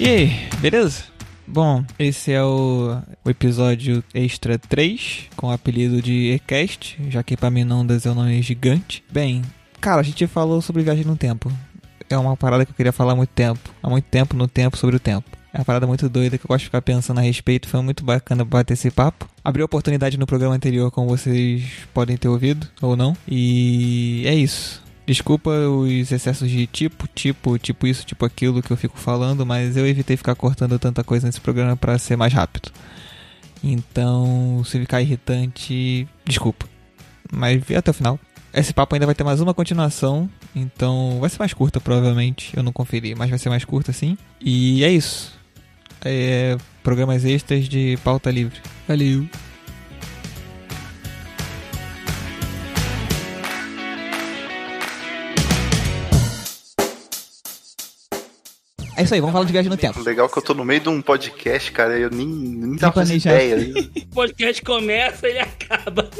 E aí, beleza? Bom, esse é o, o episódio extra 3, com o apelido de Ecast, já que não é um nome gigante. Bem, cara, a gente falou sobre viagem no tempo. É uma parada que eu queria falar há muito tempo. Há muito tempo no tempo sobre o tempo. É uma parada muito doida que eu gosto de ficar pensando a respeito. Foi muito bacana bater esse papo. Abriu oportunidade no programa anterior, como vocês podem ter ouvido, ou não. E é isso. Desculpa os excessos de tipo, tipo, tipo isso, tipo aquilo que eu fico falando, mas eu evitei ficar cortando tanta coisa nesse programa para ser mais rápido. Então, se ficar irritante, desculpa. Mas vi até o final. Esse papo ainda vai ter mais uma continuação, então vai ser mais curta provavelmente. Eu não conferi, mas vai ser mais curta sim. E é isso. É, programas extras de pauta livre. Valeu! É isso aí, vamos falar de viagem no tempo. Legal que eu tô no meio de um podcast, cara, eu nem, nem tava fazendo ideia. o podcast começa e ele acaba.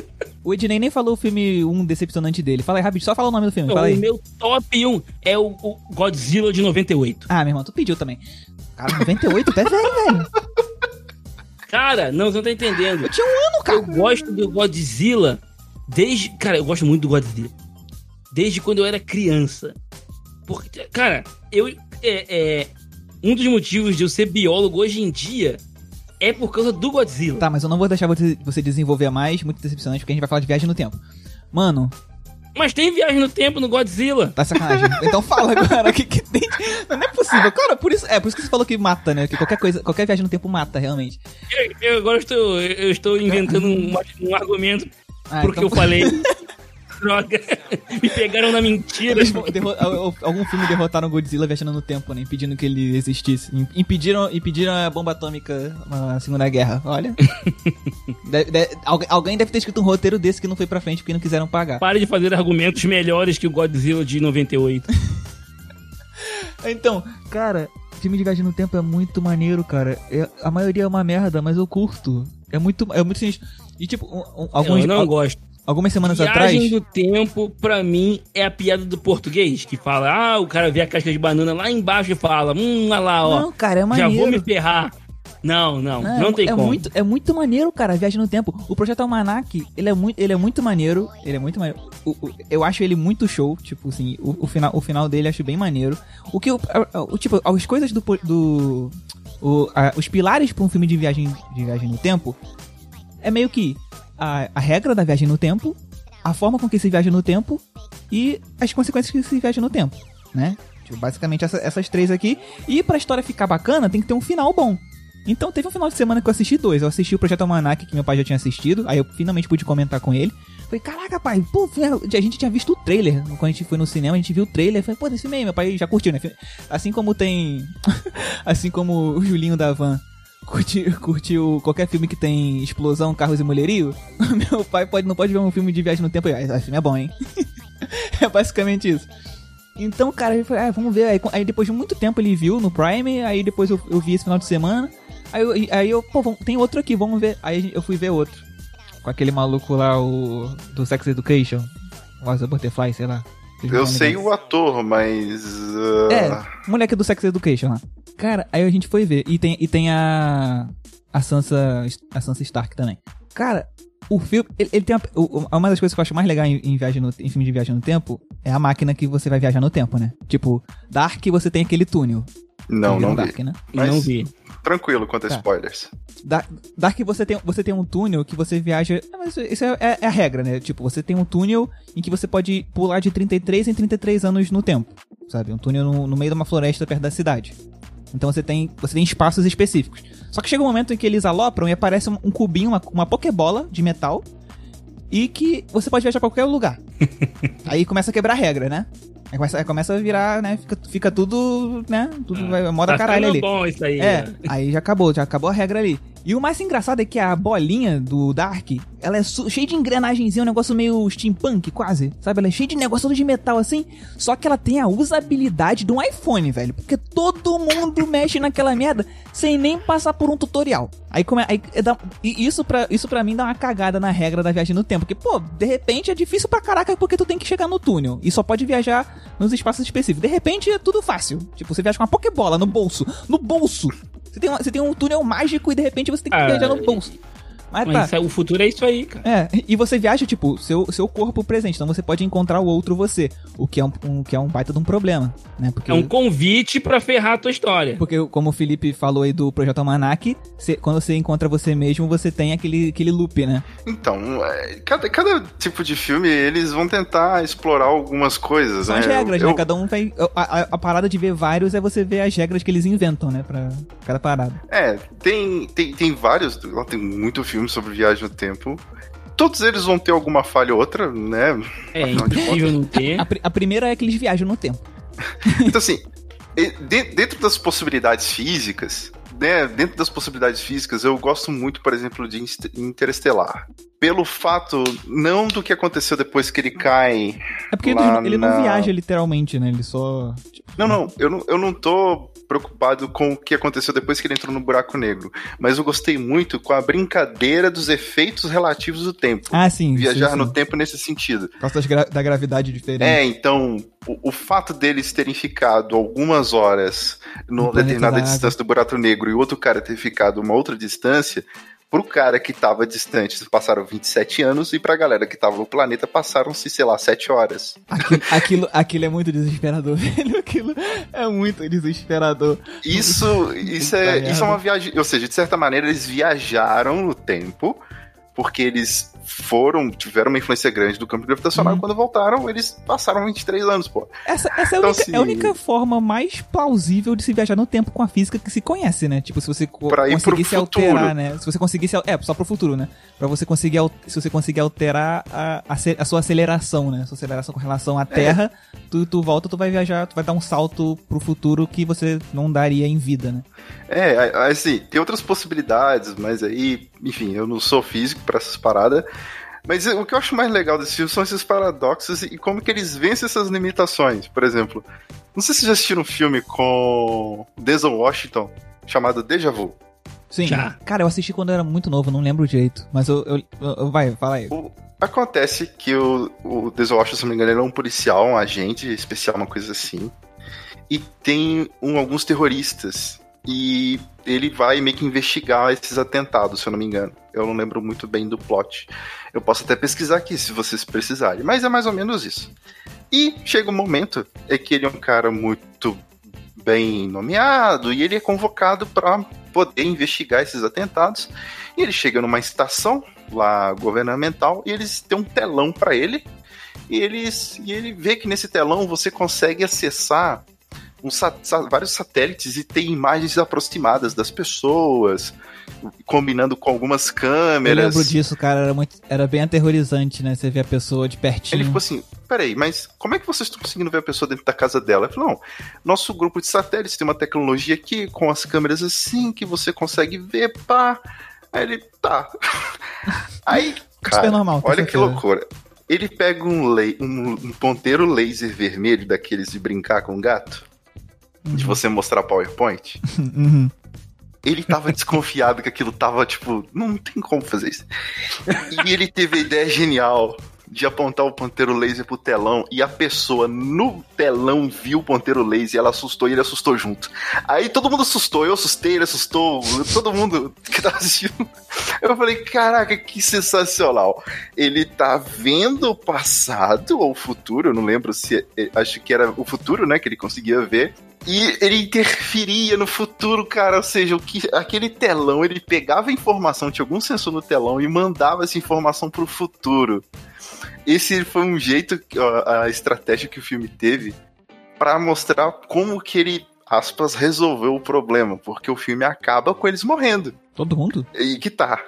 O Ednei nem falou o filme 1 decepcionante dele. Fala aí, rápido, só fala o nome do filme. Fala aí. O meu top 1 é o, o, Godzilla de 98. Ah, meu irmão, tu pediu também. Cara, 98, até velho, velho. Cara, não, você não tá entendendo. Eu tinha um ano, cara. Eu gosto do Godzilla desde. Cara, eu gosto muito do Godzilla. Desde quando eu era criança. Porque, cara, eu é, é, um dos motivos de eu ser biólogo hoje em dia é por causa do Godzilla. Tá, mas eu não vou deixar você, desenvolver mais, muito decepcionante, porque a gente vai falar de viagem no tempo. Mano. Mas tem viagem no tempo no Godzilla. Tá sacanagem. então fala agora o que, que tem. Não é possível. Cara, por isso, é por isso que você falou que mata, né? Que qualquer coisa, qualquer viagem no tempo mata, realmente. Eu, eu agora estou, eu estou inventando um, um argumento ah, porque então... eu falei. droga. Me pegaram na mentira. algum filme derrotaram o Godzilla viajando no tempo, né? Impedindo que ele existisse. Impediram, impediram a bomba atômica na Segunda Guerra. Olha. deve, deve, alguém deve ter escrito um roteiro desse que não foi pra frente porque não quiseram pagar. Pare de fazer argumentos melhores que o Godzilla de 98. então, cara, filme de viagem no tempo é muito maneiro, cara. É, a maioria é uma merda, mas eu curto. É muito, é muito sinistro. E tipo, um, um, alguns. Eu não gosto algumas semanas Viagem atrás. Viagem do tempo, pra mim, é a piada do português, que fala, ah, o cara vê a casca de banana lá embaixo e fala, hum, olha lá, ó. Não, cara, é maneiro. Já vou me ferrar. Não, não, não, não tem é como. Muito, é muito maneiro, cara, Viagem no Tempo. O Projeto Almanac, ele é muito, ele é muito maneiro. Ele é muito maneiro. O, o, eu acho ele muito show, tipo assim, o, o, final, o final dele eu acho bem maneiro. O que, o, o tipo, as coisas do... do o, a, os pilares para um filme de viagem, de viagem no tempo é meio que a, a regra da viagem no tempo a forma com que se viaja no tempo e as consequências que se viaja no tempo, né? Tipo, basicamente essa, essas três aqui. E pra história ficar bacana, tem que ter um final bom. Então teve um final de semana que eu assisti dois. Eu assisti o Projeto Almanac, que meu pai já tinha assistido. Aí eu finalmente pude comentar com ele. Falei, caraca, pai, pô, a gente tinha visto o trailer. Quando a gente foi no cinema, a gente viu o trailer. Falei, pô, esse filme aí, meu pai já curtiu, né? Assim como tem. assim como o Julinho da Van curtiu, curtiu qualquer filme que tem explosão, carros e mulherio, meu pai pode, não pode ver um filme de viagem no tempo ah, esse filme é bom, hein? é basicamente isso. Então, cara, ele falou, ah, vamos ver. Aí, aí, depois de muito tempo ele viu no Prime, aí depois eu, eu vi esse final de semana. Aí eu, aí eu pô, tem outro aqui, vamos ver. Aí eu fui ver outro. Com aquele maluco lá, o. do Sex Education. O Butterfly, sei lá. Eu sei o ator, mas. Uh... É, moleque do Sex Education lá. Cara, aí a gente foi ver. E tem, e tem a. A Sansa. A Sansa Stark também. Cara, o filme. Ele, ele tem uma, uma das coisas que eu acho mais legal em, em, viagem no, em filme de viagem no tempo é a máquina que você vai viajar no tempo, né? Tipo, Dark você tem aquele túnel. Não, não Dark, vi. né? Mas não vi. Tranquilo quanto a tá. spoilers. Dark você tem, você tem um túnel que você viaja. Mas isso é, é, é, a regra, né? Tipo, você tem um túnel em que você pode pular de 33 em 33 anos no tempo. Sabe? Um túnel no, no meio de uma floresta perto da cidade. Então você tem, você tem espaços específicos. Só que chega um momento em que eles alopram e aparece um, um cubinho, uma, uma pokebola de metal. E que você pode viajar pra qualquer lugar. Aí começa a quebrar a regra, né? Aí começa, aí começa a virar, né? Fica, fica tudo, né? Tudo ah, moda tá caralho ali. bom isso aí. É, né? aí já acabou, já acabou a regra ali. E o mais engraçado é que a bolinha do Dark, ela é cheia de engrenagenzinha, um negócio meio steampunk quase, sabe? Ela é cheia de negócio todo de metal assim, só que ela tem a usabilidade de um iPhone, velho. Porque todo mundo mexe naquela merda sem nem passar por um tutorial. Aí, come, aí dá, e isso pra, isso pra mim dá uma cagada na regra da viagem no tempo. Porque, pô, de repente é difícil pra caraca porque tu tem que chegar no túnel. E só pode viajar nos espaços específicos. De repente é tudo fácil. Tipo, você viaja com uma Pokébola no bolso. No bolso! Você tem, uma, você tem um túnel mágico e de repente você tem que ah, viajar no bolso. Mas, Mas tá. o futuro é isso aí, cara. É, e você viaja, tipo, seu, seu corpo presente. Então você pode encontrar o outro você. O que é um, um que é um baita de um problema, né? Porque, é um convite para ferrar a tua história. Porque, como o Felipe falou aí do Projeto Almanac, você, quando você encontra você mesmo, você tem aquele, aquele loop, né? Então, é, cada, cada tipo de filme, eles vão tentar explorar algumas coisas, São né? as regras, eu, né? Cada um vai... A, a, a, parada de ver vários é você ver as regras que eles inventam, né? Pra cada parada. É, tem, tem, tem vários... Tem muito filme sobre viagem no tempo. Todos eles vão ter alguma falha ou outra, né? É, impossível não ter. A, a, primeira é que eles viajam no tempo. então, assim, dentro das possibilidades físicas, né, dentro das possibilidades físicas, eu gosto muito, por exemplo, de Interestelar. Pelo fato, não do que aconteceu depois que ele cai. É porque ele, ele na... não viaja literalmente, né? Ele só. Não, não, eu não, eu não tô preocupado com o que aconteceu depois que ele entrou no buraco negro. Mas eu gostei muito com a brincadeira dos efeitos relativos do tempo. Ah, sim. Viajar sim, sim. no tempo nesse sentido. Por causa gra da gravidade diferente. É, então, o, o, fato deles terem ficado algumas horas numa determinada distância do buraco negro e outro cara ter ficado uma outra distância Pro cara que tava distante, passaram 27 anos, e pra galera que tava no planeta, passaram-se, sei lá, 7 horas. Aquilo, aquilo, aquilo é muito desesperador, velho. Aquilo é muito desesperador. Isso, isso, é, isso é uma viagem. Ou seja, de certa maneira, eles viajaram no tempo porque eles foram, tiveram uma influência grande do campo gravitacional uhum. e quando voltaram, eles passaram 23 anos, pô. Essa, essa é, a então, única, assim, é, a única, forma mais plausível de se viajar no tempo com a física que se conhece, né? Tipo, se você pra conseguir se futuro. alterar, né? Se você conseguir se, É, só pro futuro, né? Pra você conseguir, se você conseguir alterar a, a, a sua aceleração, né? A sua aceleração com relação à é. Terra, é. tu, tu volta, tu vai viajar, tu vai dar um salto pro futuro que você não daria em vida, né? É, assim, tem outras possibilidades, mas aí, enfim, eu não sou físico para essas paradas. Mas o que eu acho mais legal desse filme são esses paradoxos e como que eles vencem essas limitações. Por exemplo, não sei se vocês já assistiram um filme com Denzel Washington chamado Deja Vu. Sim. Já. Cara, eu assisti quando eu era muito novo, não lembro direito. Mas eu. eu, eu vai, fala aí. O, acontece que o, o Denzel Washington, se não me engano, ele é um policial, um agente especial, uma coisa assim. E tem um, alguns terroristas e ele vai meio que investigar esses atentados, se eu não me engano. Eu não lembro muito bem do plot. Eu posso até pesquisar aqui se vocês precisarem, mas é mais ou menos isso. E chega um momento é que ele é um cara muito bem nomeado e ele é convocado para poder investigar esses atentados. E ele chega numa estação lá governamental e eles têm um telão para ele. E, eles, e ele vê que nesse telão você consegue acessar um, vários satélites e tem imagens aproximadas das pessoas, combinando com algumas câmeras. Eu lembro disso, cara, era, muito, era bem aterrorizante, né? Você vê a pessoa de pertinho. Ele ficou assim, peraí, mas como é que vocês estão conseguindo ver a pessoa dentro da casa dela? Ele falou, não, nosso grupo de satélites tem uma tecnologia aqui com as câmeras assim que você consegue ver, pá. Aí ele, tá. Aí, cara, normal, olha que loucura. Ele pega um, um, um ponteiro laser vermelho daqueles de brincar com gato uhum. de você mostrar PowerPoint. Uhum. Ele tava desconfiado que aquilo tava, tipo, não tem como fazer isso. E ele teve a ideia genial de apontar o ponteiro laser pro telão e a pessoa no telão viu o ponteiro laser e ela assustou e ele assustou junto. Aí todo mundo assustou, eu assustei, ele assustou, todo mundo que tava assistindo. Eu falei, caraca, que sensacional. Ele tá vendo o passado ou o futuro, eu não lembro se. É, acho que era o futuro, né? Que ele conseguia ver. E ele interferia no futuro, cara. Ou seja, o que, aquele telão, ele pegava a informação, tinha algum sensor no telão e mandava essa informação pro futuro. Esse foi um jeito, a estratégia que o filme teve para mostrar como que ele, aspas, resolveu o problema. Porque o filme acaba com eles morrendo. Todo mundo? E que tá.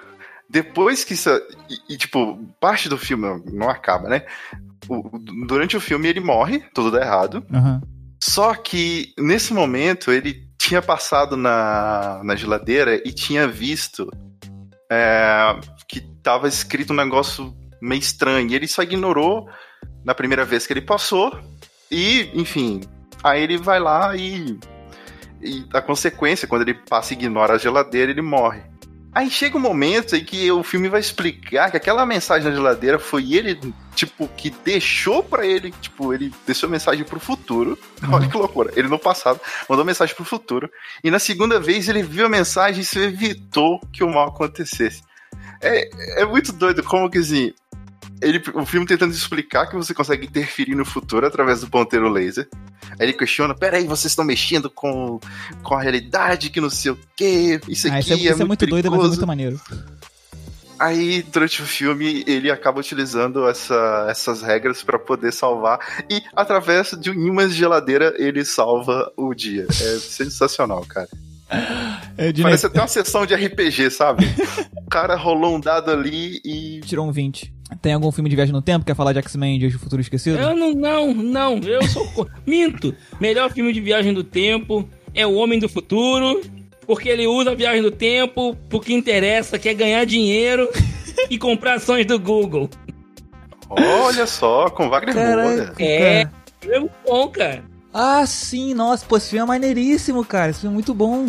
Depois que isso. E, e tipo, parte do filme não acaba, né? O, durante o filme ele morre, tudo dá errado. Uhum. Só que nesse momento ele tinha passado na, na geladeira e tinha visto é, que tava escrito um negócio meio estranho. E ele só ignorou na primeira vez que ele passou. E, enfim, aí ele vai lá e. E a consequência, quando ele passa e ignora a geladeira, ele morre. Aí chega um momento em que o filme vai explicar que aquela mensagem na geladeira foi ele, tipo, que deixou para ele, tipo, ele deixou mensagem pro futuro. Uhum. Olha que loucura. Ele no passado mandou mensagem pro futuro. E na segunda vez ele viu a mensagem e se evitou que o mal acontecesse. É, é muito doido como que assim. Ele, o filme tentando explicar que você consegue interferir no futuro através do ponteiro laser. Aí ele questiona: peraí, vocês estão mexendo com, com a realidade, que não sei o quê. Isso aqui ah, isso é, é, isso é muito, doido, mas é muito maneiro. Aí, durante o filme, ele acaba utilizando essa, essas regras para poder salvar. E, através de uma geladeira, ele salva o dia. É sensacional, cara. É Parece até uma sessão de RPG, sabe? o cara rolou um dado ali e. Tirou um 20. Tem algum filme de viagem no tempo? Quer falar de X-Men Dias do Futuro Esquecido? Eu não, não, não. Eu sou. Minto. Melhor filme de viagem do tempo é O Homem do Futuro. Porque ele usa a viagem do tempo porque interessa, quer ganhar dinheiro e comprar ações do Google. Olha só, com Wagner Moura. É, é bom, cara. Ah, sim, nossa, pô, esse filme é maneiríssimo, cara. Esse filme é muito bom.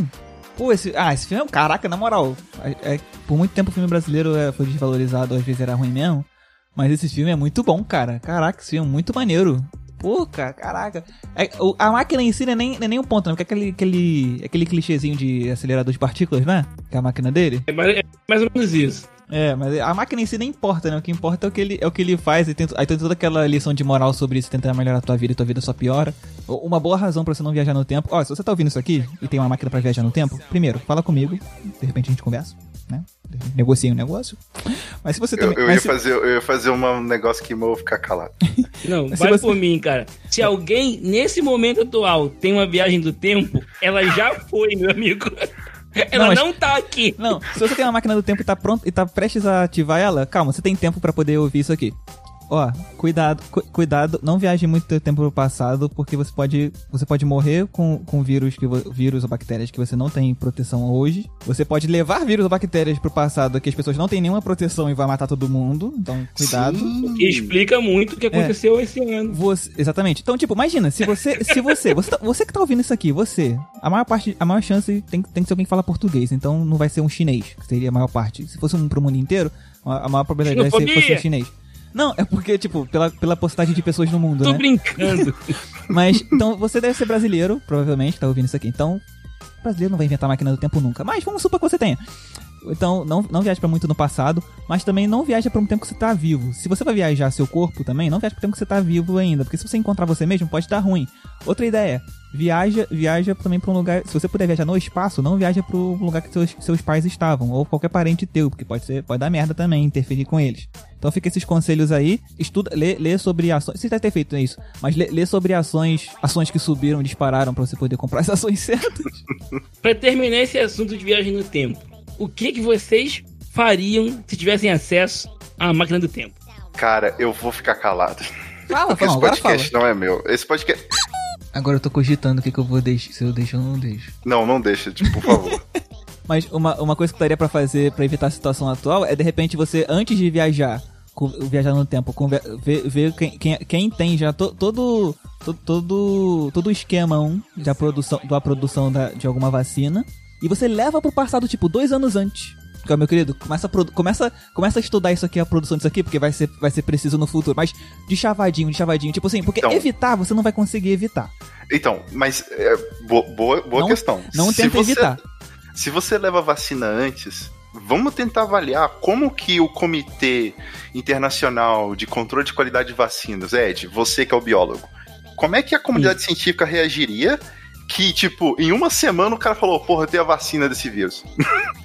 Pô, esse. Ah, esse filme é. Caraca, na moral. É, é, por muito tempo o filme brasileiro é, foi desvalorizado, às vezes era ruim mesmo. Mas esse filme é muito bom, cara. Caraca, esse filme é muito maneiro. Pô, cara, caraca. É, o, a máquina em si não é nem, não é nem um ponto, não. Porque é aquele, aquele, aquele clichêzinho de acelerador de partículas, né? Que é a máquina dele. É mais, é mais ou menos isso. É, mas a máquina em si nem importa, né? O que importa é o que ele, é o que ele faz. E tem, aí tem toda aquela lição de moral sobre isso, tentar melhorar a tua vida e tua vida só piora. Uma boa razão para você não viajar no tempo. Ó, se você tá ouvindo isso aqui e tem uma máquina para viajar no tempo, primeiro, fala comigo. De repente a gente conversa, né? Negocia um negócio. Mas se você também. Eu, eu ia, se... fazer, eu ia fazer um negócio que eu vou ficar calado. Não, vai você... por mim, cara. Se alguém, nesse momento atual, tem uma viagem do tempo, ela já foi, meu amigo. Ela não, mas... não tá aqui. Não, se você tem uma máquina do tempo e tá pronto e tá prestes a ativar ela, calma, você tem tempo para poder ouvir isso aqui ó, cuidado, cu cuidado, não viaje muito tempo no passado, porque você pode, você pode morrer com, com vírus, que, vírus ou bactérias que você não tem proteção hoje. Você pode levar vírus ou bactérias pro passado que as pessoas não têm nenhuma proteção e vai matar todo mundo. Então, cuidado. Sim. Explica muito o que aconteceu é. esse ano. Você, exatamente. Então, tipo, imagina, se você, se você, você, tá, você que tá ouvindo isso aqui, você, a maior parte, a maior chance tem, tem que ser alguém que fala português, então não vai ser um chinês, que seria a maior parte. Se fosse um pro mundo inteiro, a maior probabilidade é que fosse um chinês. Não, é porque, tipo, pela, pela postagem de pessoas no mundo, Tô né? brincando. Mas, então, você deve ser brasileiro, provavelmente, tá ouvindo isso aqui. Então, brasileiro não vai inventar máquina do tempo nunca. Mas vamos supor que você tenha. Então, não, não viaje para muito no passado, mas também não viaja para um tempo que você tá vivo. Se você vai viajar seu corpo também, não viaja para um tempo que você tá vivo ainda, porque se você encontrar você mesmo, pode estar ruim. Outra ideia, viaja, viaja também para um lugar, se você puder viajar no espaço, não viaja para o lugar que seus, seus pais estavam ou qualquer parente teu, porque pode ser, pode dar merda também, interferir com eles. Então fica esses conselhos aí, estuda, lê, lê sobre ações, você deve ter feito isso, mas lê, lê sobre ações, ações que subiram, dispararam para você poder comprar as ações certas. para terminar esse assunto de viagem no tempo, o que, que vocês fariam se tivessem acesso à máquina do tempo? Cara, eu vou ficar calado. Fala, Porque fala, esse podcast fala. não é meu. Esse podcast. Agora eu tô cogitando o que, que eu vou deixar. Se eu deixo ou não deixo. Não, não deixa, tipo, por favor. Mas uma, uma coisa que eu daria pra fazer para evitar a situação atual é de repente você, antes de viajar, viajar no tempo, ver, ver quem, quem, quem, tem já to, todo, todo, todo, todo o esquema um, da produção, da produção da, de alguma vacina e você leva pro passado, tipo, dois anos antes. Porque, meu querido, começa a, começa, começa a estudar isso aqui, a produção disso aqui, porque vai ser, vai ser preciso no futuro. Mas de chavadinho, de chavadinho. Tipo assim, porque então, evitar, você não vai conseguir evitar. Então, mas é, boa, boa, não, questão. Não se tenta você, evitar. Se você leva a vacina antes, vamos tentar avaliar como que o Comitê Internacional de Controle de Qualidade de Vacinas, Ed, você que é o biólogo, como é que a comunidade Sim. científica reagiria que, tipo, em uma semana o cara falou, porra, eu tenho a vacina desse vírus.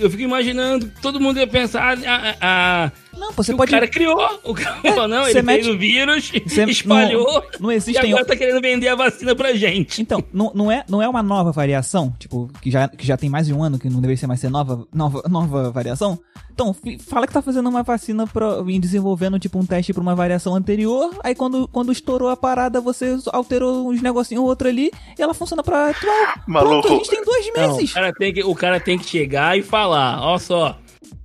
eu fico imaginando todo mundo ia pensar a, a, Não, você pode. o cara criou. O cara falou, não, você ele mete- fez o vírus, Você- espalhou. Não, não E existem. agora tá querendo vender a vacina pra gente. Então, não, não, é, não é uma nova variação, tipo, que já, que já tem mais de um ano, que não deveria ser mais ser nova, nova, nova variação. Então, fala que tá fazendo uma vacina pra, e desenvolvendo, tipo, um teste pra uma variação anterior, aí quando, quando estourou a parada, você alterou uns negocinhos ou outro ali, e ela funciona pra atual. Maluco. Pronto, a gente tem dois Não, meses. o, cara tem que, o cara tem que chegar e falar: ó só,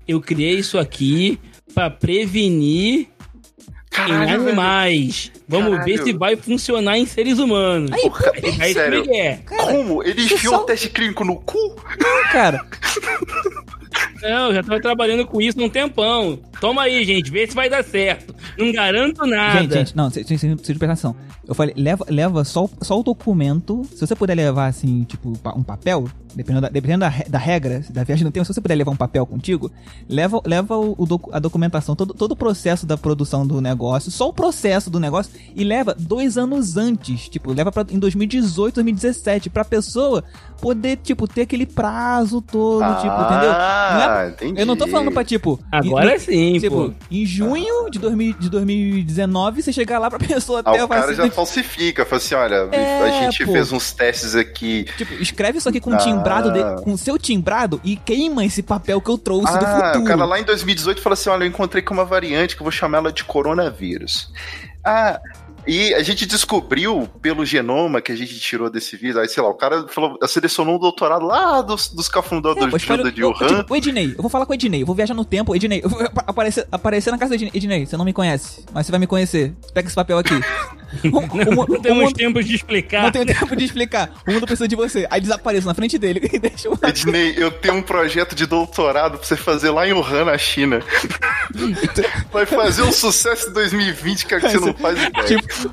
eu criei isso aqui pra prevenir em Caralho, velho. animais. Vamos Caralho. ver se vai funcionar em seres humanos. Aí, Porra, Aí, aí sério. como é que é? Como? Ele enfiou só- o teste clínico no cu? cara, Não, eu já tava trabalhando com isso há um tempão. Toma aí, gente, vê se vai dar certo. Não garanto nada. Gente, gente, não, vocês precisam prestar atenção. Eu falei, leva, leva só, o- só o documento. Se você puder levar, assim, tipo, um papel, dependendo da, dependendo da, da regra, da viagem no tempo, se você puder levar um papel contigo, leva, leva o, o docu- a documentação, todo, todo o processo da produção do negócio, só o processo do negócio, e leva dois anos antes. Tipo, leva pra, em 2018, 2017, pra pessoa poder, tipo, ter aquele prazo todo, tipo, entendeu? Não é- Ah, entendi. eu não tô falando pra, tipo. Agora em- sim, Tipo, pô. em junho de, 2000, de 2019, você chegar lá pra pessoa Ah, ter a o cara vacina. já falsifica, fala assim, olha, É, a gente pô. fez uns testes aqui. Tipo, escreve isso aqui com Ah. timbrado, de, com seu timbrado e queima esse papel que eu trouxe do Ah, futuro. o cara lá em 2018 falou assim, olha, eu encontrei com uma variante que eu vou chamar ela de coronavírus. Ah, e a gente descobriu pelo genoma que a gente tirou desse vírus, aí sei lá, o cara falou, selecionou um doutorado lá dos, dos É, cafundadores espera- Juda de eu- Wuhan. tipo, o Ednei, eu vou falar com o Ednei, eu vou viajar no tempo, Ednei, eu vou apa- aparecer, aparecer na casa do Ednei. Ednei, você não me conhece, mas você vai me conhecer. Pega esse papel aqui. Não o temos mundo, tempo de explicar. não tenho tempo de explicar. O mundo precisa de você. Aí desapareço na frente dele e deixa o eu tenho um projeto de doutorado pra você fazer lá em Wuhan, na China. Vai fazer um sucesso em 2020, cara, que você não faz ideia. Tipo,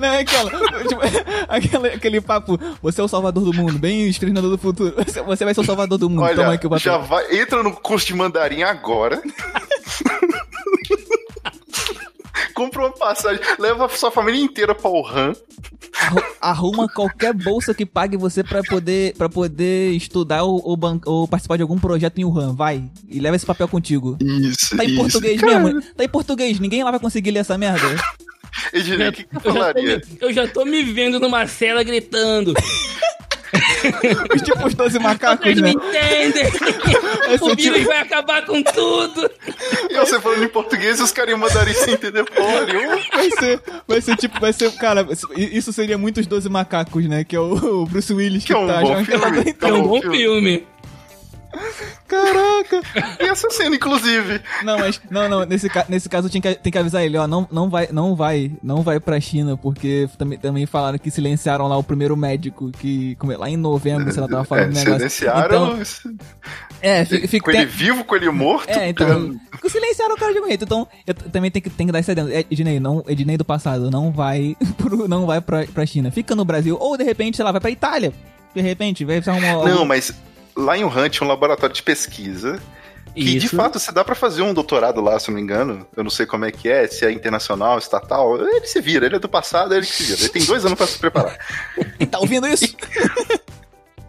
não é aquela, tipo, aquela- aquele papo, você é o salvador do mundo, bem exterminador do futuro. Você, você vai ser o salvador do mundo. Toma Olha, aqui o papel. já vai, entra no curso de mandarim agora. Compra uma passagem, leva a sua família inteira pra Wuhan. Arru- Arruma qualquer bolsa que pague você pra poder, pra poder estudar ou, ou, ban- ou participar de algum projeto em Wuhan. Vai. E leva esse papel contigo. Isso, Tá em isso. português Cara, mesmo? Tá em português. Ninguém lá vai conseguir ler essa merda. Ednei, o que, que eu Eu já, tô falaria? me, eu já tô me vendo numa cela gritando. tipo os 12 macacos, Vocês né? me entendem? Esse o é vírus tipo- vai acabar com tudo. E você falando em português os caras em mandarim sem entender porra nenhuma. Vai ser, vai ser tipo, vai ser, cara, isso seria muito os 12 macacos, né? Que é o, o Bruce Willis que, Que é um tá bom já- filme. É um bom filme. filme. Caraca! E essa cena, inclusive. Não, mas não, não, nesse, nesse caso tinha que, tem que avisar ele, ó, não, não vai, não vai, não vai pra China, porque também, também falaram que silenciaram lá o primeiro médico que é, lá em novembro, sei lá, tava falando É, do negócio. silenciaram Então, é, fica, com ele vivo, com ele morto. É, então. Silenciaram o cara de algum jeito. Então, eu também tenho que, tenho que dar isso aí dentro. É, Ednei, não, Ednei do passado, não vai pro, não vai pra, pra China. Fica no Brasil. Ou, de repente, sei lá, vai pra Itália. De repente, vai precisar arrumar... Não, mas lá em Wuhan tinha um laboratório de pesquisa. Que de fato você dá pra fazer um doutorado lá, se eu não me engano. Eu não sei como é que é, se é internacional, estatal. Ele se vira, ele é do passado, é ele que se vira. Ele tem dois anos pra se preparar. Tá ouvindo isso?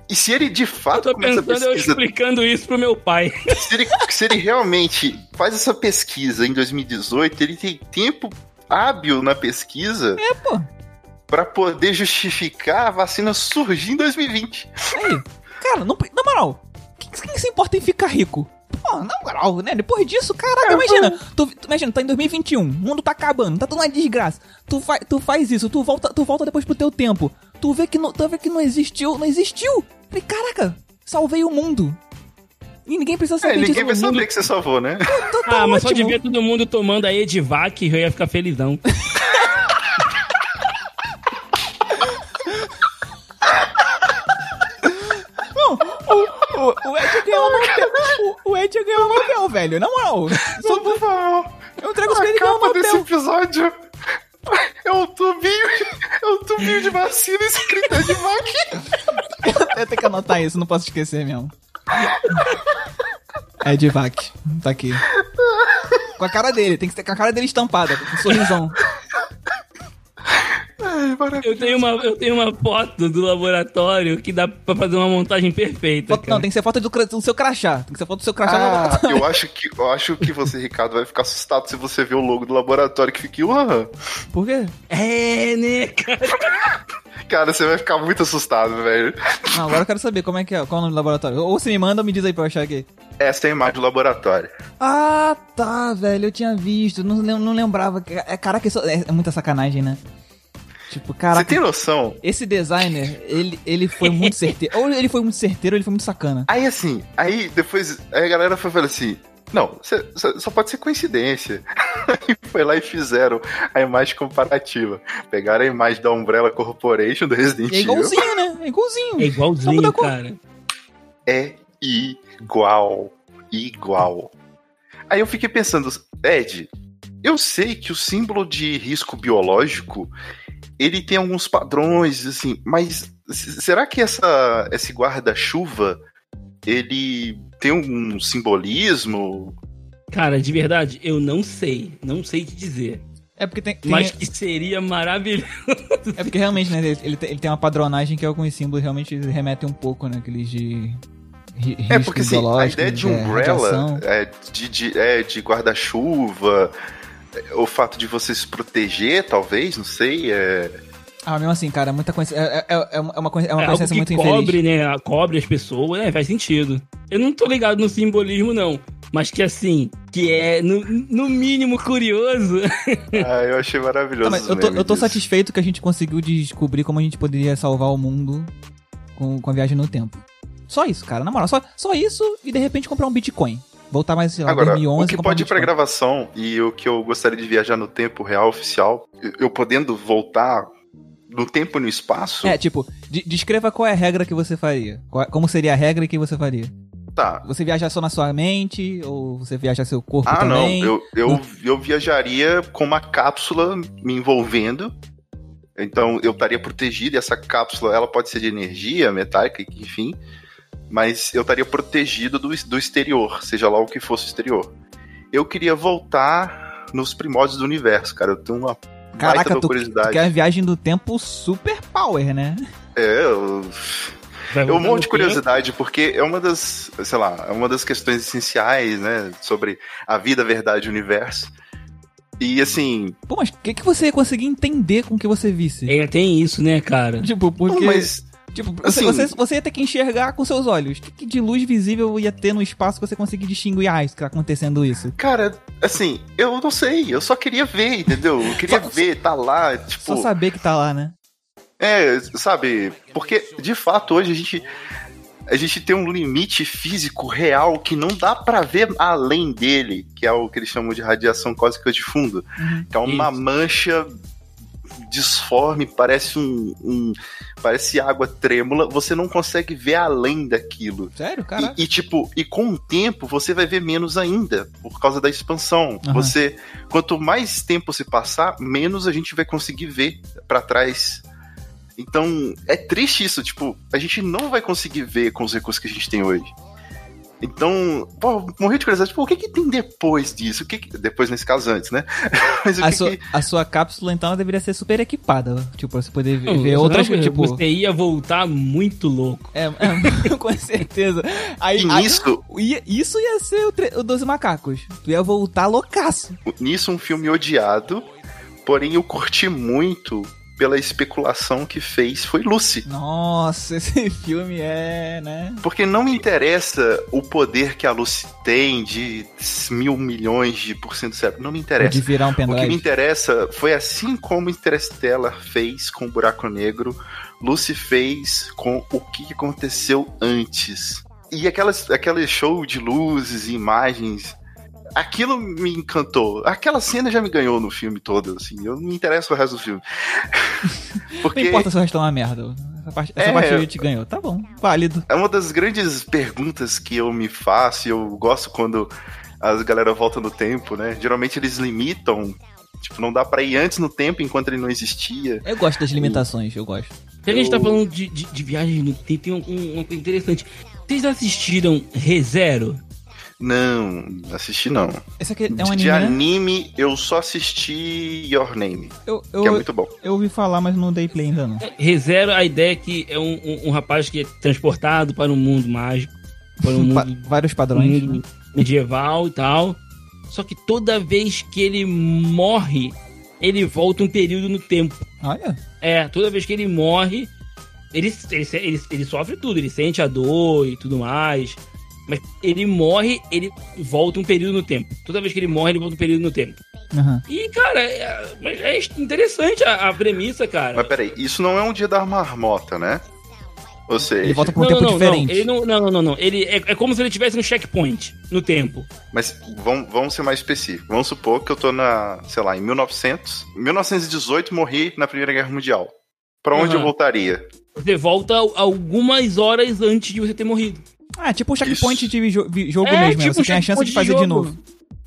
E se ele de Eu fato tô começa a pensando eu pesquisa, explicando isso pro meu pai. se ele, se ele realmente faz essa pesquisa em 2018, ele tem tempo hábil na pesquisa É, pô. pra poder justificar a vacina surgir em 2020. Aí. Cara, não, na moral, quem, quem se importa em ficar rico? Pô, na moral, né? Depois disso, caraca, imagina. Tu, tu- imagina, tá em 2021, o mundo tá acabando, tá tudo uma desgraça. Tu, fa, tu faz isso, tu volta, tu volta depois pro teu tempo. Tu vê que não, tu vê que não existiu, não existiu. Falei, caraca, salvei o mundo. E ninguém precisa É, saber ninguém disso vai no mundo. saber que você salvou, né? Tá, tá ah, mas só de ótimo. ver todo mundo tomando a Edivac, eu ia ficar felizão. o, o, Ed ganhou o Nobel. O, o Ed ganhou o Nobel, velho. Na moral. Só Por favor. eu entrego os e ganhou o capa desse Nobel. episódio é um tubinho, é um tubinho de vacina escrita de vac. Eu tenho que anotar isso, não posso esquecer mesmo. Ed Vac, tá aqui. Com a cara dele, tem que ter com a cara dele estampada, com um sorrisão. Ai. Eu tenho, uma, eu tenho uma foto do laboratório que dá pra fazer uma montagem perfeita. Foto- não, tem que ser foto do, do seu crachá. Tem que ser foto do seu crachá. Ah, eu acho que eu acho que você, Ricardo, vai ficar assustado se você ver o logo do laboratório que fica. Uah! Por quê? É, né, cara? Cara, você vai ficar muito assustado, velho. Não, agora eu quero saber como é que é. Qual é o nome do laboratório? Ou você me manda ou me diz aí pra eu achar aqui. Essa é a imagem do laboratório. Ah, tá, velho. Eu tinha visto. Não, não lembrava. É, caraca, isso é, é muita sacanagem, né? Tipo, Você caraca. tem noção? Esse designer, ele, ele foi muito certeiro. Ou ele foi muito certeiro ou ele foi muito sacana. Aí assim, aí depois aí a galera foi falar assim. Não, cê- cê- só pode ser coincidência. Aí foi lá e fizeram a imagem comparativa. Pegaram a imagem da Umbrella Corporation do Resident é Evil. igualzinho, né? É igualzinho. É igualzinho, cara. É igual. Igual. Aí eu fiquei pensando, Ed, eu sei que o símbolo de risco biológico ele tem alguns padrões, assim, mas será que essa, esse guarda-chuva ele tem um simbolismo? Cara, de verdade, eu não sei. Não sei te dizer. É porque tem. tem- Mas que seria maravilhoso. É porque realmente, né? Ele, ele tem- uma padronagem que alguns símbolos realmente remetem um pouco, né? Aqueles de. É porque assim, a ideia de é, umbrella, é, de, de, é, de guarda-chuva, o fato de você se proteger, talvez, não sei, é... Ah, mesmo assim, cara, muita coisa. É, é, é uma, é uma coisa- é uma É algo coincidência que muito cobre, infeliz. né? Cobre as pessoas, é, faz sentido. Eu não tô ligado no simbolismo, não. Mas que assim, que é no, no mínimo curioso. Ah, eu achei maravilhoso. Ah, mas eu, tô, eu tô satisfeito que a gente conseguiu descobrir como a gente poderia salvar o mundo com, com a viagem no tempo. Só isso, cara, na moral. Só, só isso e de repente comprar um Bitcoin. Voltar mais, sei lá, Agora, 2011 o que pode ir pra gravação e o que eu gostaria de viajar no tempo real oficial, eu- eu podendo voltar no tempo e no espaço, É, tipo, de- descreva qual é a regra que você faria. Qual- como seria a regra e que você faria? tá. Você viaja só na sua mente ou você viaja seu corpo Ah, não, também? eu, eu, eu viajaria com uma cápsula me envolvendo. Então eu estaria protegido e essa cápsula ela pode ser de energia, metálica, enfim. Mas eu estaria protegido do, do exterior, seja lá o que fosse o exterior. Eu queria voltar nos primórdios do universo, cara. Eu tenho uma Caraca, baita tu, tu curiosidade. quer uma viagem do tempo super power, né? É, eu, É um monte de curiosidade, porque é uma das, sei lá, é uma das questões essenciais, né, sobre a vida, a verdade e o universo. E assim, Pô, mas o que, que você ia conseguir entender com o que você visse? É, tem isso, né, cara? Tipo, porque. não, mas Tipo, assim- você, você, ia ter que enxergar com seus olhos. O que, que de luz visível ia ter no espaço que você conseguir distinguir? Ah, isso que tá acontecendo isso. cara, assim, eu não sei, eu só queria ver, entendeu? Eu queria Só- ver, tá lá, tipo, Só saber que tá lá, né? é, sabe? Porque de fato hoje a gente a gente tem um limite físico real que não dá pra ver além dele, que é o que eles chamam de radiação cósmica de fundo. Uhum. Que é uma Isso. mancha disforme, parece um, um- parece água trêmula, você não consegue ver além daquilo. Sério, cara? E, e, tipo, e com o tempo você vai ver menos ainda, por causa da expansão. Aham. Você, quanto mais tempo se passar, menos a gente vai conseguir ver pra trás. Então, é triste isso, tipo, a gente não vai conseguir ver com os recursos que a gente tem hoje. Então, pô, morri de curiosidade, pô, o que que tem depois disso? O que que- depois nesse caso antes, né? Mas o A que sua, que a sua cápsula, então, ela deveria ser super equipada. Tipo, pra você poder ver, ver outras coisas. Tipo, Você ia voltar muito louco. é, é, com certeza. Aí, E nisso, ia- isso ia ser o, tre- o 12 Macacos. Tu ia voltar loucaço. nisso um filme odiado, porém eu curti muito pela especulação que fez foi Lucy. Nossa, esse filme é, né? Porque não me interessa o poder que a Lucy tem de mil milhões de por cento certo. Não me interessa. De virar um O que me pendrive. interessa foi assim como Interstellar fez com o Buraco Negro, Lucy fez com o que aconteceu antes. E aquelas, aquele show de luzes e imagens, aquilo me encantou. Aquela cena já me ganhou no filme todo, assim. Eu não me interesso o resto do filme. Não Porque importa se o resto é uma merda. Essa parte, essa É. parte te ganhou. Tá bom, válido. é uma das grandes perguntas que eu me faço e eu gosto quando a galera volta no tempo, né? Geralmente eles limitam, tipo, não dá pra ir antes no tempo enquanto ele não existia. Eu gosto das limitações, eu gosto. Já que a gente tá falando de, de, de viagem no tempo, tem um- um- coisa interessante. Vocês assistiram ReZero? Não, assisti não. Esse aqui é um de anime, né? anime, eu só assisti Your Name, Eu, que é eu, muito bom. eu ouvi falar, mas não dei play ainda não. Rezero a ideia que é um, um, um rapaz que é transportado para um mundo mágico, para um mundo, vários um padrões. mundo medieval e tal. Só que toda vez que ele morre, ele volta um período no tempo. Olha. É, toda vez que ele morre, ele, ele, ele, ele sofre tudo, ele sente a dor e tudo mais. Mas ele morre, ele volta um período no tempo. Toda vez que ele morre, ele volta um período no tempo. Aham. E, cara, é, mas é interessante a, a premissa, cara. Mas peraí, isso não é um dia da marmota, né? Ou seja, Ele volta pra um não, tempo não, diferente. Não, ele não, não, não, não, não. Ele é, é como se ele tivesse um checkpoint no tempo. mas vamos, vamos ser mais específicos. Vamos supor que eu tô na, sei lá, em 1900, 1918 morri na Primeira Guerra Mundial. Pra onde Aham. eu voltaria? Você volta algumas horas antes de você ter morrido. Ah, tipo o checkpoint Isso. de jo- jogo É, mesmo, né? tipo Você um tem a chance de fazer de, jogo. novo.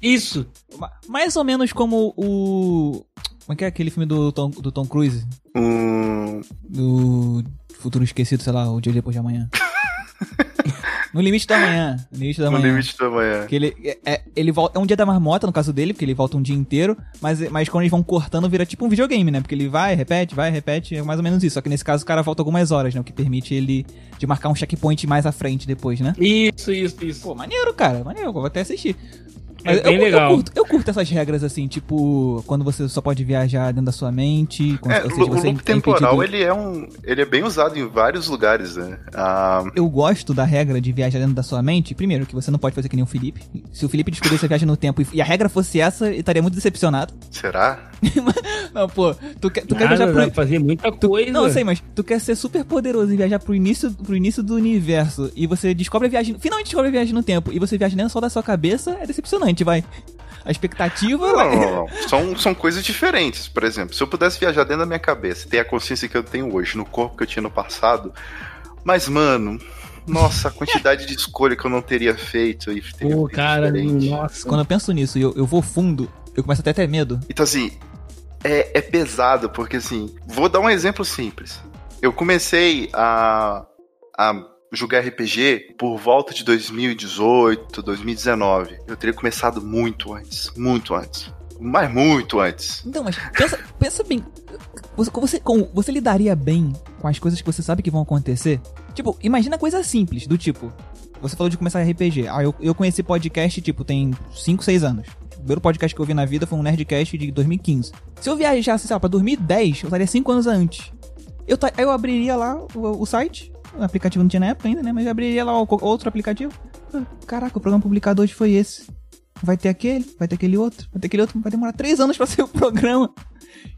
Isso. Ma- Mais ou menos como o. Como é que é aquele filme do Tom, do Tom Cruise? Hum, Do Futuro Esquecido, sei lá, o dia depois de amanhã. no limite da manhã. No limite da no manhã. limite da manhã. Que ele, é, é- ele volta, é um dia da marmota, no caso dele, porque ele volta um dia inteiro, mas, mas quando eles vão cortando, vira tipo um videogame, né? Porque ele vai, repete, vai, repete, é mais ou menos isso. Só que nesse caso o cara volta algumas horas, né? O que permite ele de marcar um checkpoint mais à frente depois, né? Isso, isso, isso. Pô, maneiro, cara, maneiro, vou até assistir. Mas É bem eu, legal. Eu curto, eu curto essas regras assim, tipo, quando você só pode viajar dentro da sua mente, quando, É, seja, o você loop é temporal, ele é um. Ele é bem usado em vários lugares, né? Ah, Eu gosto da regra de viajar dentro da sua mente. Primeiro, que você não pode fazer que nem o Felipe. Se o Felipe descobrisse a viagem no tempo e- e a regra fosse essa, ele estaria muito decepcionado. será? Não, pô, tu quer, tu quer Nada, viajar dá pro. fazer muita Tu, coisa. não, eu sei, mas tu quer ser super poderoso e viajar pro início, pro início do universo e você descobre a viagem. Finalmente descobre a viagem no tempo e você viaja dentro só da sua cabeça, é decepcionante, vai. A expectativa. Não, não, não, não. São, são coisas diferentes. Por exemplo, se eu pudesse viajar dentro da minha cabeça, ter a consciência que eu tenho hoje, no corpo que eu tinha no passado. Mas, mano, nossa, a quantidade de escolha que eu não teria feito e teria Pô, feito cara, diferente. nossa. Quando eu penso nisso e eu, eu vou fundo, eu começo até a ter medo. Então, assim, é, é pesado, porque, assim, vou dar um exemplo simples. Eu comecei a, a jogar RPG por volta de 2018, 2019. Eu teria começado muito antes, muito antes. Mas muito antes. Então, mas pensa, pensa bem. Você, você, com- você lidaria bem com as coisas que você sabe que vão acontecer? Tipo, imagina coisa simples, do tipo. Você falou de começar RPG. Ah, eu, eu conheci podcast, tipo, tem 5, 6 anos. O primeiro podcast que eu vi na vida foi um Nerdcast de 2015. Se eu viajasse, sei lá, pra 2010, eu estaria 5 anos antes. Eu, eu abriria lá o, o site. O aplicativo não tinha na época ainda, né? Mas eu abriria lá outro aplicativo. Caraca, o programa publicado hoje foi esse. Vai ter aquele, vai ter aquele outro, vai ter aquele outro, vai demorar três anos pra ser o programa.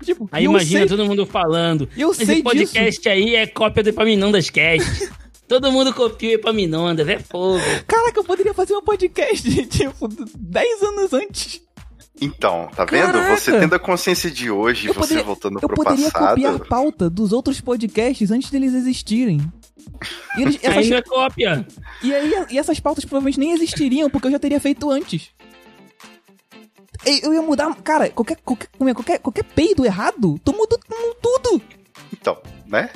Tipo, Aí eu imagina sei- todo mundo falando. Eu Esse sei podcast aí é cópia do Epaminondas Cast. todo mundo copia o Epaminondas, é fogo. Caraca, eu poderia fazer um podcast, tipo, 10 anos antes. Então, tá vendo? Caraca! Você tendo a consciência de hoje, Eu você poderia- voltando Eu pro poderia passado. copiar a pauta dos outros podcasts antes deles existirem. E, eles- essas- é cópia. e aí, e essas pautas provavelmente nem existiriam, porque eu já teria feito antes. Eu ia mudar. Cara, qualquer, qualquer, qualquer, qualquer peido errado, tu muda tudo. Então, né?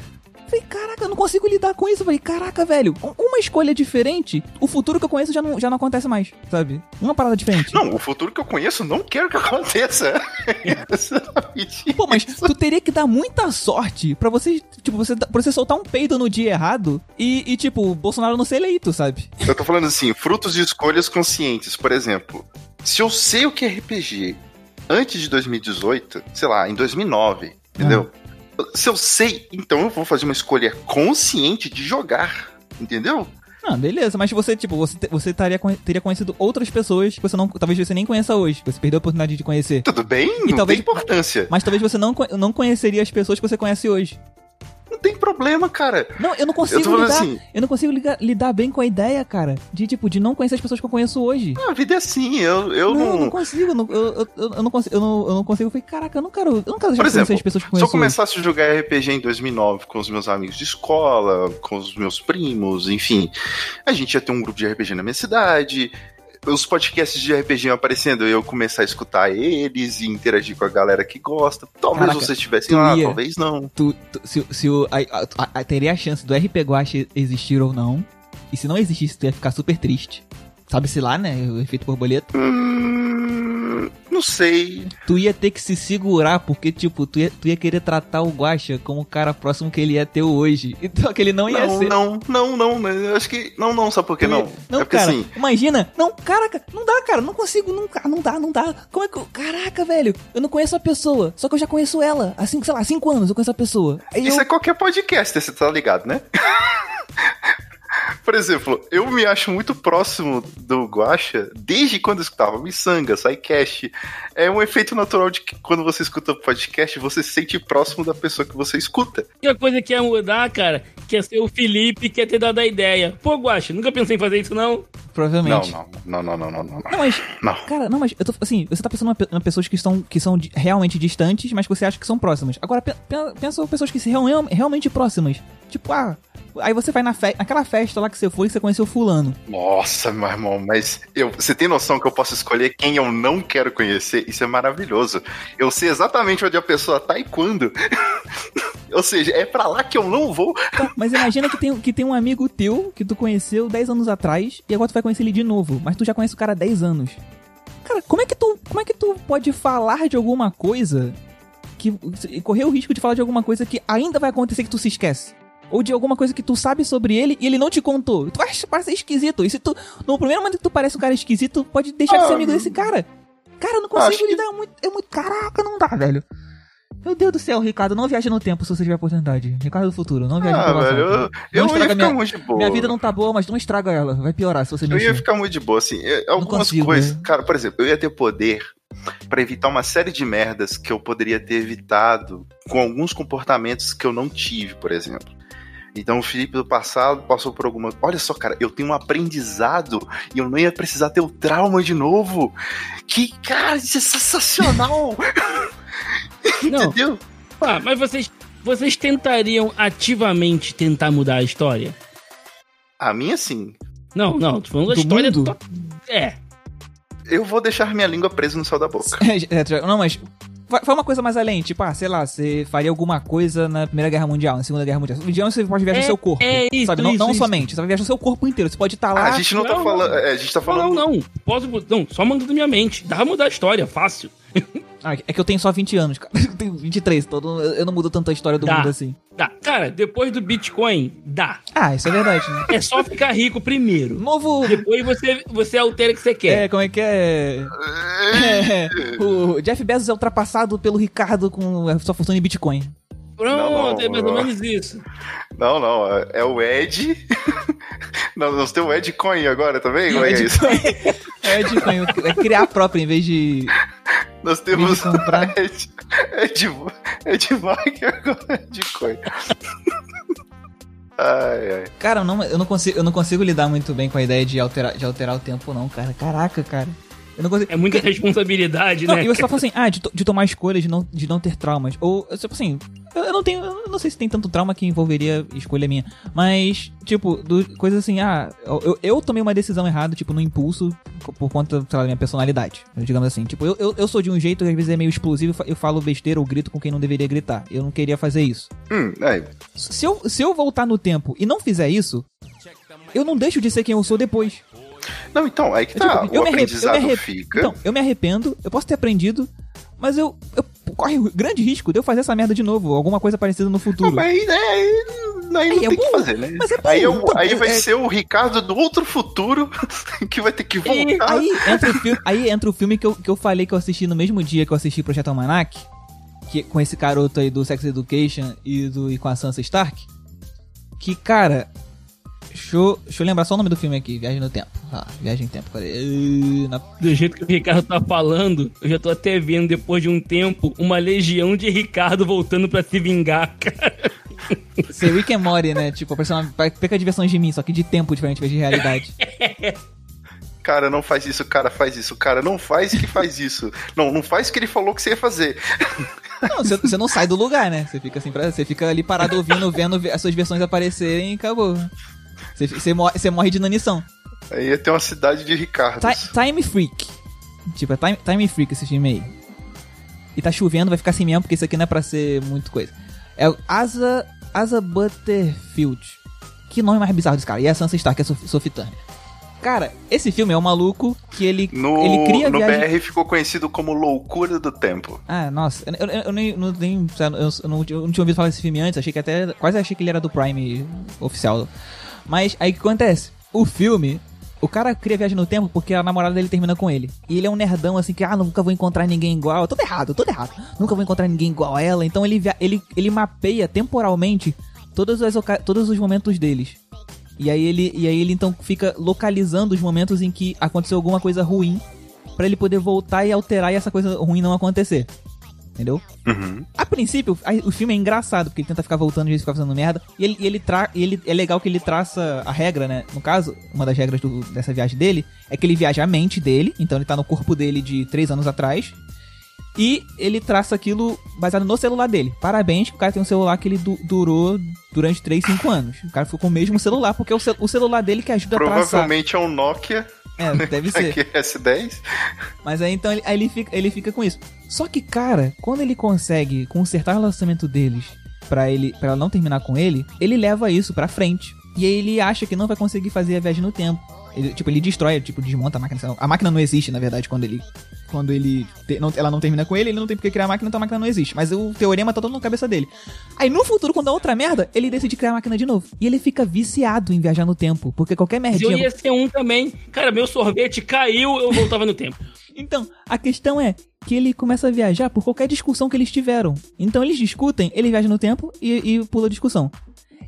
Falei, caraca, eu não consigo lidar com isso. Falei, caraca, velho, com uma escolha diferente, o futuro que eu conheço já não, já não acontece mais, sabe? Uma parada diferente. Não, o futuro que eu conheço não quero que aconteça. Exatamente Pô, mas tu teria que dar muita sorte pra você, tipo, você, pra você soltar um peido no dia errado e, e, tipo, o Bolsonaro não ser eleito, sabe? Eu tô falando assim, frutos de escolhas conscientes. Por exemplo, se eu sei o que é RPG antes de 2018, sei lá, em 2009, entendeu? Se eu sei, então eu vou fazer uma escolha consciente de jogar, entendeu? Ah, beleza, mas você, tipo, você, você taria, teria conhecido outras pessoas que você não, talvez você nem conheça hoje, você perdeu a oportunidade de conhecer. Tudo bem, não talvez- tem importância. Mas talvez você não, não conheceria as pessoas que você conhece hoje. Não tem problema, cara. Não, eu não Eu consigo falando lidar. assim, Eu não consigo ligar- lidar bem com a ideia, cara. De, tipo, de não conhecer as pessoas que eu conheço hoje. a vida é assim, eu, eu não, eu não. não consigo, eu não, eu, eu, eu não consigo, eu não, eu não consigo. Eu falei, caraca, eu não quero, eu não quero Por conhecer exemplo, as pessoas que eu Se eu conheço hoje. começasse a jogar RPG em 2009 com os meus amigos de escola, com os meus primos, enfim, a gente ia ter um grupo de RPG na minha cidade. Os podcasts de RPG aparecendo, eu ia começar a escutar eles e interagir com a galera que gosta. Talvez Caraca, vocês estivessem tu lá, ia- talvez não. Tu, tu- se, se o, a, a- a- teria a chance do RP Guache existir ou não. E se não existisse, tu ia ficar super triste. Sabe-se lá, né? O efeito borboleta. Hum, não sei. Tu ia ter que se segurar, porque, tipo, tu ia, tu ia querer tratar o Guaxa como o cara próximo que ele ia ter hoje. Então que ele não ia Não, ser. não, não, não, né? Eu acho que. Não, não, sabe por que não? Não, é porque cara, assim. imagina. Não, caraca, não dá, cara. Não consigo, não, não dá, não dá. Como é que. eu- Caraca, velho. Eu não conheço a pessoa. Só que eu já conheço ela. Assim, sei lá, cinco anos eu conheço a pessoa. Aí Isso eu, é qualquer podcast, você tá ligado, né? Por exemplo, eu me acho muito próximo do Guacha desde quando eu escutava Missanga, SciCast. É um efeito natural de que quando você escuta podcast, você se sente próximo da pessoa que você escuta. E a coisa que ia mudar, cara, que ia ser o Felipe que ia ter dado a ideia. Pô, Guaxa, nunca pensei em fazer isso, não? Provavelmente. não, não, não, não, não, não. Não, mas. Não. Cara, não, mas eu tô, assim, você tá pensando em pessoas que, estão, que são realmente distantes, mas que você acha que são próximas. Agora, pe- pe- pensa em pessoas que são real- realmente próximas. Tipo, ah, aí você vai na fe naquela festa lá que você foi e você conheceu fulano. Nossa, meu irmão, mas eu, você tem noção que eu posso escolher quem eu não quero conhecer? Isso é maravilhoso. Eu sei exatamente onde a pessoa tá e quando. Ou seja, é pra lá que eu não vou. Tá, mas imagina que tem, que tem um amigo teu que tu conheceu 10 anos atrás e agora tu vai conhecer ele de novo, mas tu já conhece o cara há 10 anos. Cara, como é que tu, como é que tu pode falar de alguma coisa que correr o risco de falar de alguma coisa que ainda vai acontecer que tu se esquece? Ou de alguma coisa que tu sabe sobre ele e ele não te contou. Tu vai parecer esquisito. E se tu, no primeiro momento que tu parece um cara esquisito, pode deixar de ser Ah, amigo desse cara. Cara, eu não consigo que- lidar muito. É muito. Caraca, não dá, velho. Meu Deus do céu, Ricardo, não viaje no tempo se você tiver oportunidade. Ricardo do futuro, não viaje no Ah, passado. velho, eu, Não eu ia ficar minha- muito de boa. Minha vida não tá boa, mas não estraga ela. Vai piorar se você Eu mexer. ia ficar muito de boa, assim. é, Algumas consigo, coisas. né? Cara, por exemplo, eu ia ter poder pra evitar uma série de merdas que eu poderia ter evitado com alguns comportamentos que eu não tive, por exemplo. Então o Felipe do passado passou por algumas. Olha só, cara, eu tenho um aprendizado e eu não ia precisar ter o trauma de novo. Que, cara, isso é sensacional! Entendeu? ah, mas vocês, vocês tentariam ativamente tentar mudar a história? A minha, sim. Não, não, tô falando da Do história mundo? to- É. Eu vou deixar minha língua presa no céu da boca. É, é, não, mas. Vai uma coisa mais além, tipo, ah, sei lá, você faria alguma coisa na Primeira Guerra Mundial, na Segunda Guerra Mundial. Digamos que você pode viajar É, no seu corpo. é isso, sabe? Não, isso, não isso. somente, você vai viajar no seu corpo inteiro. Você pode estar lá. Ah, a gente não, tá não, falando. é, A gente tá Não, falando. não, não. Posso, não, só mandando minha mente. Dá pra mudar a história, fácil. Ah, é que eu tenho só 20 anos, cara. Eu tenho 23, então eu não mudo tanto a história do Dá. mundo assim. Dá. Cara, depois do Bitcoin, dá. Ah, isso é verdade, né? É só ficar rico primeiro. Novo. Depois você, você altera o que você quer. É, como é que é? É, o Jeff Bezos é ultrapassado pelo Ricardo com a sua fortuna em Bitcoin. Pronto, Não, não, é mais ou menos isso. Não, não, é- o Ed. não, nós temos o Ed Coin agora também? Como é que é isso? É Bitcoin, é criar a própria em vez de. Nós temos comprar. Ed, Ed, Ed Mark agora Ed Coin. Ai, ai. Cara, não, eu, não consigo, eu não consigo lidar muito bem com a ideia de alterar, de alterar o tempo, não, cara. Caraca, cara. Eu não consigo. É muita responsabilidade, Não, né? e você tá falando assim, ah, de, to- de tomar escolhas, de não, de não ter traumas. Ou, tipo assim, eu, eu não tenho. Eu não sei se tem tanto trauma que envolveria escolha minha. Mas, tipo, do, coisas assim, ah, eu, eu tomei uma decisão errada, tipo, no impulso, por conta, sei lá, da minha personalidade. Digamos assim. Tipo, eu, eu, eu sou de um jeito que às vezes é meio explosivo, eu fa- eu falo besteira ou grito com quem não deveria gritar. Eu não queria fazer isso. Hum, aí. Se eu, se eu voltar no tempo e não fizer isso, eu não deixo de ser quem eu sou depois. Não, então, aí que tá. tipo, o eu aprendizado eu me arre- fica. Então, eu me arrependo, eu posso ter aprendido, mas eu, eu corre grande risco de eu fazer essa merda de novo, alguma coisa parecida no Não, futuro. mas aí, né, aí não Aí é tem o que fazer, né? mas é aí, eu- então, aí vai é- ser o Ricardo do outro futuro que vai ter que voltar. Aí entra o filme, aí entra o filme que, eu, que eu falei que eu assisti no mesmo dia que eu assisti Projeto Almanac, que, com esse garoto aí do Sex Education e, do, e com a Sansa Stark. Que, cara. Deixa eu, deixa eu lembrar só o nome do filme aqui, Viagem no Tempo. Ah, Viagem no Tempo, na- Do jeito que o Ricardo tá falando, eu já tô até vendo, depois de um tempo, uma legião de Ricardo voltando pra se vingar, cara. Ser Rick and Morty, né? Tipo, a pessoa peca diversões de mim, só que de tempo diferente, vez de realidade. Cara, não faz isso, cara, faz isso, cara, não faz que faz isso. Não, não faz o que ele falou que você ia fazer. Não, você, você não sai do lugar, né? Você fica assim, pra- você fica ali parado ouvindo, vendo as suas versões aparecerem e acabou. Você, você, morre, você morre de inanição. Aí ia ter uma cidade de Ricardo. Ti- Time Freak. Tipo, é Time, Time Freak esse filme aí. E tá chovendo, vai ficar assim mesmo, porque isso aqui não é pra ser muito coisa. É o Asa, Asa Butterfield. Que nome mais bizarro desse cara. E é a Sansa Stark, é Sof- Sophie Turner. Cara, esse filme é um maluco que ele, No, ele cria no viagem... BR ficou conhecido como Loucura do Tempo. Ah, nossa, eu, eu, eu nem, não, nem, eu, eu não, eu não tinha ouvido falar desse filme antes, achei que até, quase achei que ele era do Prime oficial. Mas aí o que acontece? O filme, o cara cria viagem no tempo porque a namorada dele termina com ele. E ele é um nerdão assim que, ah, nunca vou encontrar ninguém igual. Tudo errado, tudo errado. Nunca vou encontrar ninguém igual a ela. Então ele, ele, ele mapeia temporalmente todos, as, todos os momentos deles. E aí ele, e aí ele então fica localizando os momentos em que aconteceu alguma coisa ruim pra ele poder voltar e alterar e essa coisa ruim não acontecer. Entendeu? Uhum. A princípio, a- o filme é engraçado, porque ele tenta ficar voltando, às vezes fica fazendo merda. E ele, e ele, tra e ele é legal que ele traça a regra, né? No caso, uma das regras do- dessa viagem dele é que ele viaja a mente dele, então ele tá no corpo dele de três anos atrás. E ele traça aquilo baseado no celular dele. Parabéns, que o cara tem um celular que ele du- durou durante 3, 5 anos. O cara ficou com o mesmo celular, porque é o, o celular dele que ajuda a traçar. Provavelmente é um Nokia É, deve ser. aqui S10. Mas aí então ele, aí ele, fica, ele fica com isso. Só que, cara, quando ele consegue consertar o relacionamento deles pra ele para ela não terminar com ele, ele leva isso pra frente. E aí ele acha que não vai conseguir fazer a viagem no tempo. Ele, tipo, ele destrói, tipo, desmonta a máquina. A máquina não existe, na verdade, quando ele. Quando ele. te- não- ela não termina com ele, ele não tem porque criar a máquina, então a máquina não existe. Mas o teorema tá todo na cabeça dele. Aí no futuro, quando dá outra merda, ele decide criar a máquina de novo. E ele fica viciado em viajar no tempo. Porque qualquer merdinha. eu ia ser um também. Cara, meu sorvete caiu, eu voltava no tempo. Então, a questão é que ele começa a viajar por qualquer discussão que eles tiveram. Então eles discutem, ele viaja no tempo e, e pula a discussão.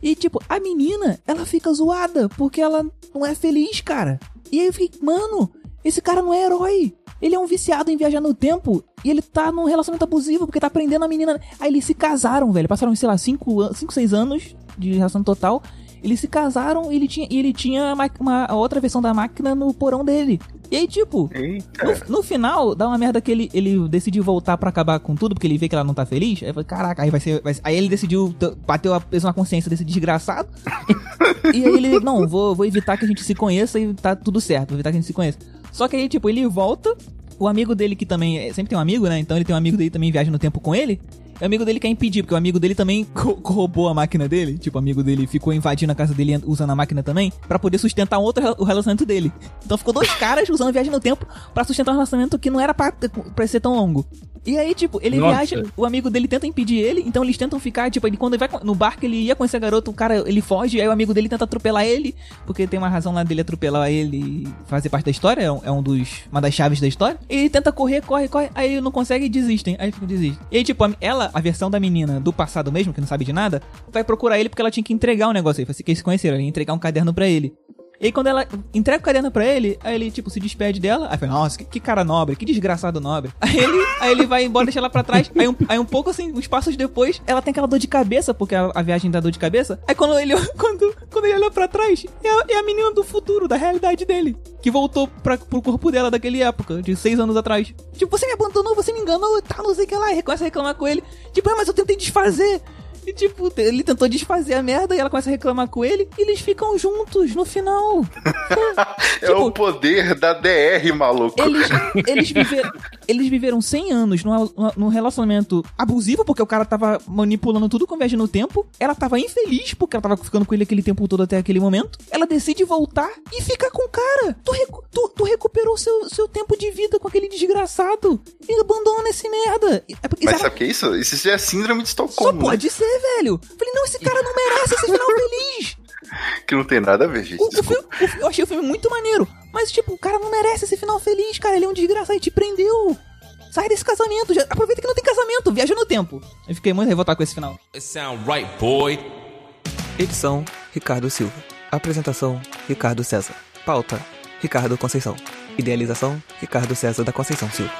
E tipo, a menina, ela fica zoada porque ela não é feliz, cara. E aí eu fiquei, mano, esse cara não é herói. Ele é um viciado em viajar no tempo e ele tá num relacionamento abusivo porque tá prendendo a menina. Aí eles se casaram, velho. Passaram, sei lá, 5, 6 anos de relação total. Eles se casaram e ele tinha, e ele tinha uma, uma- a outra versão da máquina no porão dele. E aí, tipo, no, no final, dá uma merda que ele, ele decidiu voltar pra acabar com tudo, porque ele vê que ela não tá feliz. Aí, caraca, aí vai ser. vai ser- aí ele decidiu, bateu a peso na consciência desse desgraçado. e aí ele, não, vou, vou evitar que a gente se conheça e tá tudo certo, vou evitar que a gente se conheça. Só que aí, tipo, ele volta, o amigo dele que também. é- Sempre tem um amigo, né? Então ele tem um amigo dele também viaja no tempo com ele. O amigo dele quer impedir, porque o amigo dele também roubou a máquina dele. Tipo, o amigo dele ficou invadindo a casa dele usando a máquina também, pra poder sustentar um outro o relacionamento dele. Então ficou dois caras usando viagem no tempo pra sustentar um relacionamento que não era pra, pra ser tão longo. E aí, tipo, ele Nossa. viaja, o amigo dele tenta impedir ele, então eles tentam ficar, tipo, ele quando ele vai com- no barco, ele ia conhecer a garota, o cara, ele foge, aí o amigo dele tenta atropelar ele, porque tem uma razão lá dele atropelar ele e fazer parte da história, é um, é um dos, uma das chaves da história. E ele tenta correr, corre, corre, aí não consegue e desistem, aí fica desiste. E aí, tipo, a- ela, a versão da menina do passado mesmo, que não sabe de nada, vai procurar ele porque ela tinha que entregar um negócio aí, foi assim que eles se conheceram, ela ia entregar um caderno pra ele. E aí quando ela entrega o caderno pra ele, aí ele, tipo, se despede dela. Aí fala, nossa, que, que cara nobre, que desgraçado nobre. Aí ele, aí ele vai embora, deixa ela pra trás. Aí um, aí um pouco assim, uns passos depois, ela tem aquela dor de cabeça, porque a, a viagem dá dor de cabeça. Aí quando ele, quando, quando ele olha pra trás, é a, é a menina do futuro, da realidade dele. Que voltou pra, pro corpo dela daquele época, de seis anos atrás. Tipo, você me abandonou, você me enganou, tá, não sei o que lá. E começa a reclamar com ele. Tipo, ah, mas eu tentei desfazer. E tipo, ele tentou desfazer a merda e ela começa a reclamar com ele e eles ficam juntos no final. É Tipo, o poder da DR, maluco. eles, eles, viveram, eles viveram 100 anos num, num relacionamento abusivo, porque o cara tava manipulando tudo com viagem no tempo. Ela tava infeliz, porque ela tava ficando com ele aquele tempo todo até aquele momento. Ela decide voltar e fica com o cara. Tu, recu- tu, tu recuperou seu, seu tempo de vida com aquele desgraçado. E abandona esse merda. É porque, Mas sabe- o que é isso? Isso é síndrome de só Estocolmo, né? pode ser, velho. Falei, não, esse cara não merece esse final feliz. Que não tem nada a ver, gente. O, o filme- o eu achei o filme muito maneiro. Mas, tipo, o cara não merece esse final feliz, cara. Ele é um desgraçado e te prendeu. Sai desse casamento. Já, aproveita que não tem casamento. Viaja no tempo. Eu fiquei muito revoltado com esse final. It sound right, boy. Edição: Ricardo Silva. Apresentação: Ricardo César. Pauta: Ricardo Conceição. Idealização: Ricardo César da Conceição Silva.